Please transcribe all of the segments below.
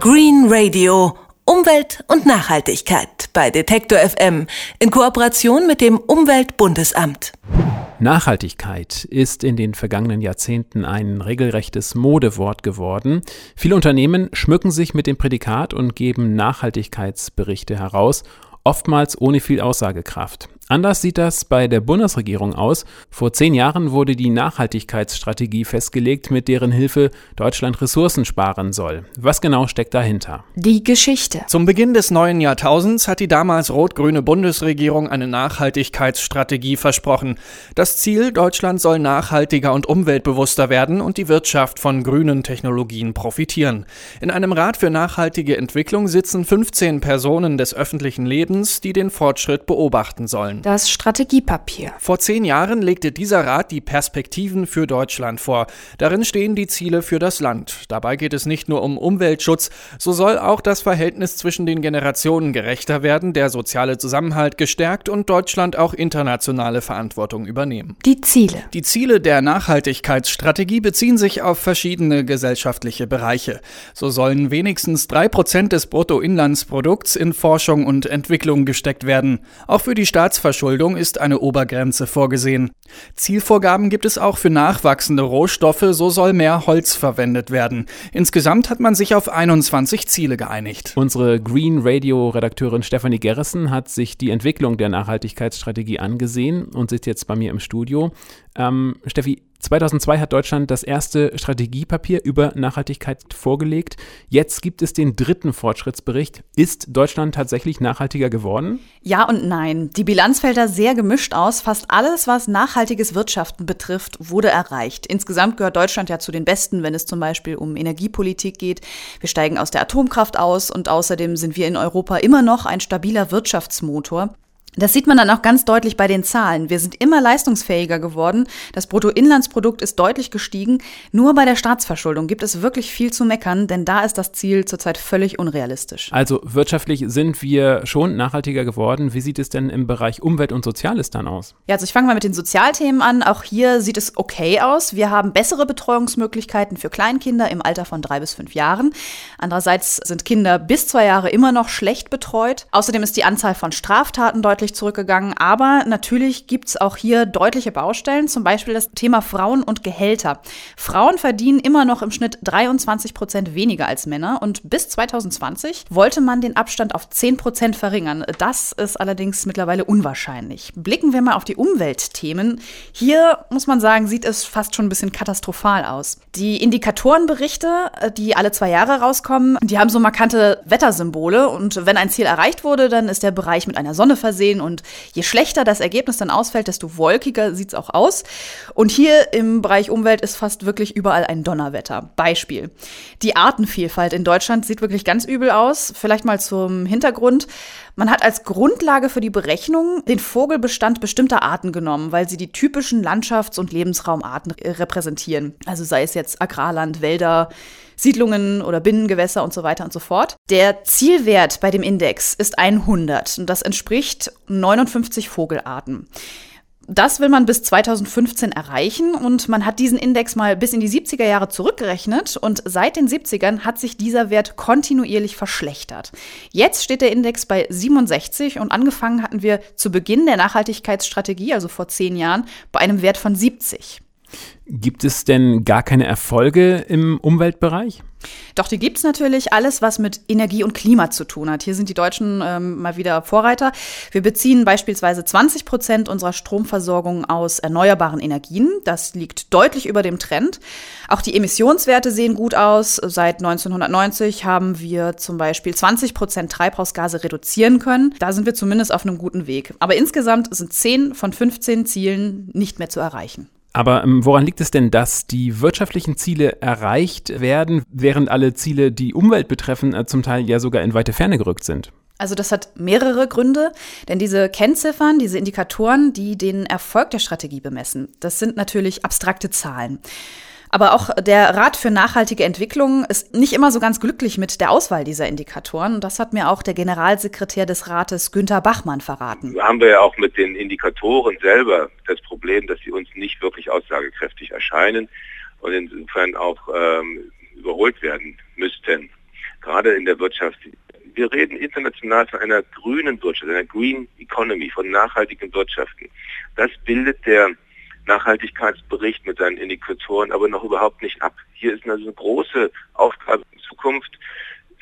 Green Radio. Umwelt und Nachhaltigkeit bei Detektor FM in Kooperation mit dem Umweltbundesamt. Nachhaltigkeit ist in den vergangenen Jahrzehnten ein regelrechtes Modewort geworden. Viele Unternehmen schmücken sich mit dem Prädikat und geben Nachhaltigkeitsberichte heraus, oftmals ohne viel Aussagekraft. Anders sieht das bei der Bundesregierung aus. Vor zehn Jahren wurde die Nachhaltigkeitsstrategie festgelegt, mit deren Hilfe Deutschland Ressourcen sparen soll. Was genau steckt dahinter? Die Geschichte. Zum Beginn des neuen Jahrtausends hat die damals rot-grüne Bundesregierung eine Nachhaltigkeitsstrategie versprochen. Das Ziel, Deutschland soll nachhaltiger und umweltbewusster werden und die Wirtschaft von grünen Technologien profitieren. In einem Rat für nachhaltige Entwicklung sitzen 15 Personen des öffentlichen Lebens, die den Fortschritt beobachten sollen. Das Strategiepapier. Vor zehn Jahren legte dieser Rat die Perspektiven für Deutschland vor. Darin stehen die Ziele für das Land. Dabei geht es nicht nur um Umweltschutz, so soll auch das Verhältnis zwischen den Generationen gerechter werden, der soziale Zusammenhalt gestärkt und Deutschland auch internationale Verantwortung übernehmen. Die Ziele. Die Ziele der Nachhaltigkeitsstrategie beziehen sich auf verschiedene gesellschaftliche Bereiche. So sollen wenigstens drei Prozent des Bruttoinlandsprodukts in Forschung und Entwicklung gesteckt werden. Auch für die Staatsverwaltung Staatsverschuldung ist eine Obergrenze vorgesehen. Zielvorgaben gibt es auch für nachwachsende Rohstoffe, so soll mehr Holz verwendet werden. Insgesamt hat man sich auf 21 Ziele geeinigt. Unsere Green Radio Redakteurin Stefanie Gerrissen hat sich die Entwicklung der Nachhaltigkeitsstrategie angesehen und sitzt jetzt bei mir im Studio. Ähm, Steffi, 2002 hat Deutschland das erste Strategiepapier über Nachhaltigkeit vorgelegt. Jetzt gibt es den dritten Fortschrittsbericht. Ist Deutschland tatsächlich nachhaltiger geworden? Ja und nein. Die Bilanz fällt da sehr gemischt aus. Fast alles, was nachhaltiges Wirtschaften betrifft, wurde erreicht. Insgesamt gehört Deutschland ja zu den Besten, wenn es zum Beispiel um Energiepolitik geht. Wir steigen aus der Atomkraft aus und außerdem sind wir in Europa immer noch ein stabiler Wirtschaftsmotor. Das sieht man dann auch ganz deutlich bei den Zahlen. Wir sind immer leistungsfähiger geworden. Das Bruttoinlandsprodukt ist deutlich gestiegen. Nur bei der Staatsverschuldung gibt es wirklich viel zu meckern, denn da ist das Ziel zurzeit völlig unrealistisch. Also wirtschaftlich sind wir schon nachhaltiger geworden. Wie sieht es denn im Bereich Umwelt und Soziales dann aus? Ja, also ich fange mal mit den Sozialthemen an. Auch hier sieht es okay aus. Wir haben bessere Betreuungsmöglichkeiten für Kleinkinder im Alter von drei bis fünf Jahren. Andererseits sind Kinder bis zwei Jahre immer noch schlecht betreut. Außerdem ist die Anzahl von Straftaten deutlich deutlich zurückgegangen. Aber natürlich gibt es auch hier deutliche Baustellen, zum Beispiel das Thema Frauen und Gehälter. Frauen verdienen immer noch im Schnitt 23 Prozent weniger als Männer und bis 2020 wollte man den Abstand auf 10 Prozent verringern. Das ist allerdings mittlerweile unwahrscheinlich. Blicken wir mal auf die Umweltthemen. Hier muss man sagen, sieht es fast schon ein bisschen katastrophal aus. Die Indikatorenberichte, die alle zwei Jahre rauskommen, die haben so markante Wettersymbole und wenn ein Ziel erreicht wurde, dann ist der Bereich mit einer Sonne versehen sehen. Und je schlechter das Ergebnis dann ausfällt, desto wolkiger sieht es auch aus. Und hier im Bereich Umwelt ist fast wirklich überall ein Donnerwetter. Beispiel. Die Artenvielfalt in Deutschland sieht wirklich ganz übel aus. Vielleicht mal zum Hintergrund. Man hat als Grundlage für die Berechnung den Vogelbestand bestimmter Arten genommen, weil sie die typischen Landschafts- und Lebensraumarten repräsentieren. Also sei es jetzt Agrarland, Wälder, Siedlungen oder Binnengewässer und so weiter und so fort. Der Zielwert bei dem Index ist 100 und das entspricht 59 Vogelarten. Das will man bis 2015 erreichen und man hat diesen Index mal bis in die 70er Jahre zurückgerechnet und seit den 70ern hat sich dieser Wert kontinuierlich verschlechtert. Jetzt steht der Index bei 67 und angefangen hatten wir zu Beginn der Nachhaltigkeitsstrategie, also vor zehn Jahren, bei einem Wert von 70. Gibt es denn gar keine Erfolge im Umweltbereich? Doch, die gibt es natürlich. Alles, was mit Energie und Klima zu tun hat. Hier sind die Deutschen ähm, mal wieder Vorreiter. Wir beziehen beispielsweise 20 Prozent unserer Stromversorgung aus erneuerbaren Energien. Das liegt deutlich über dem Trend. Auch die Emissionswerte sehen gut aus. Seit 1990 haben wir zum Beispiel 20 Prozent Treibhausgase reduzieren können. Da sind wir zumindest auf einem guten Weg. Aber insgesamt sind 10 von 15 Zielen nicht mehr zu erreichen. Aber ähm, woran liegt es denn, dass die wirtschaftlichen Ziele erreicht werden, während alle Ziele, die Umwelt betreffen, äh, zum Teil ja sogar in weite Ferne gerückt sind? Also das hat mehrere Gründe, denn diese Kennziffern, diese Indikatoren, die den Erfolg der Strategie bemessen, das sind natürlich abstrakte Zahlen. Aber auch der Rat für nachhaltige Entwicklung ist nicht immer so ganz glücklich mit der Auswahl dieser Indikatoren. Das hat mir auch der Generalsekretär des Rates Günther Bachmann verraten. Haben wir ja auch mit den Indikatoren selber das Problem, dass sie uns nicht wirklich aussagekräftig erscheinen und insofern auch ähm, überholt werden müssten. gerade in der Wirtschaft. Wir reden international von einer grünen Wirtschaft, einer Green Economy, von nachhaltigen Wirtschaften. Das bildet der Nachhaltigkeitsbericht mit seinen Indikatoren aber noch überhaupt nicht ab. Hier ist also eine große Aufgabe in Zukunft,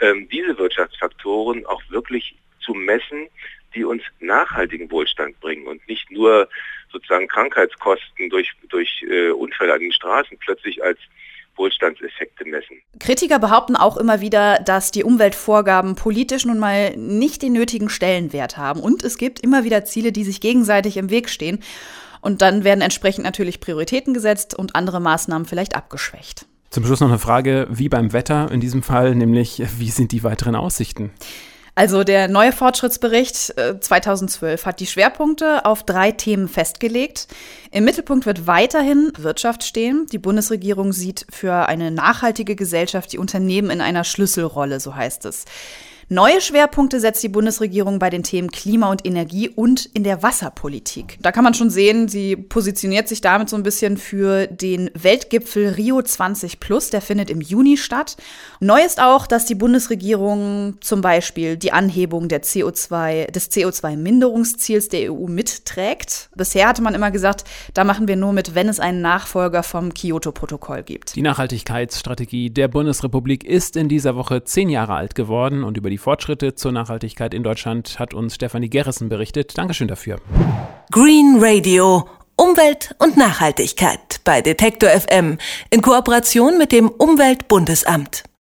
ähm, diese Wirtschaftsfaktoren auch wirklich zu messen, die uns nachhaltigen Wohlstand bringen und nicht nur sozusagen Krankheitskosten durch, durch äh, Unfälle an den Straßen plötzlich als Wohlstandseffekte messen. Kritiker behaupten auch immer wieder, dass die Umweltvorgaben politisch nun mal nicht den nötigen Stellenwert haben. Und es gibt immer wieder Ziele, die sich gegenseitig im Weg stehen. Und dann werden entsprechend natürlich Prioritäten gesetzt und andere Maßnahmen vielleicht abgeschwächt. Zum Schluss noch eine Frage, wie beim Wetter in diesem Fall, nämlich wie sind die weiteren Aussichten? Also der neue Fortschrittsbericht 2012 äh, hat die Schwerpunkte auf drei Themen festgelegt. Im Mittelpunkt wird weiterhin Wirtschaft stehen. Die Bundesregierung sieht für eine nachhaltige Gesellschaft die Unternehmen in einer Schlüsselrolle, so heißt es. Neue Schwerpunkte setzt die Bundesregierung bei den Themen Klima und Energie und in der Wasserpolitik. Da kann man schon sehen, sie positioniert sich damit so ein bisschen für den Weltgipfel Rio 20 Plus, der findet im Juni statt. Neu ist auch, dass die Bundesregierung zum Beispiel die Anhebung der CO2, des CO2-Minderungsziels der EU mitträgt. Bisher hatte man immer gesagt, da machen wir nur mit, wenn es einen Nachfolger vom Kyoto-Protokoll gibt. Die Nachhaltigkeitsstrategie der Bundesrepublik ist in dieser Woche zehn Jahre alt geworden und über die die Fortschritte zur Nachhaltigkeit in Deutschland hat uns Stefanie Gerrissen berichtet. Dankeschön dafür. Green Radio. Umwelt und Nachhaltigkeit bei Detektor FM in Kooperation mit dem Umweltbundesamt.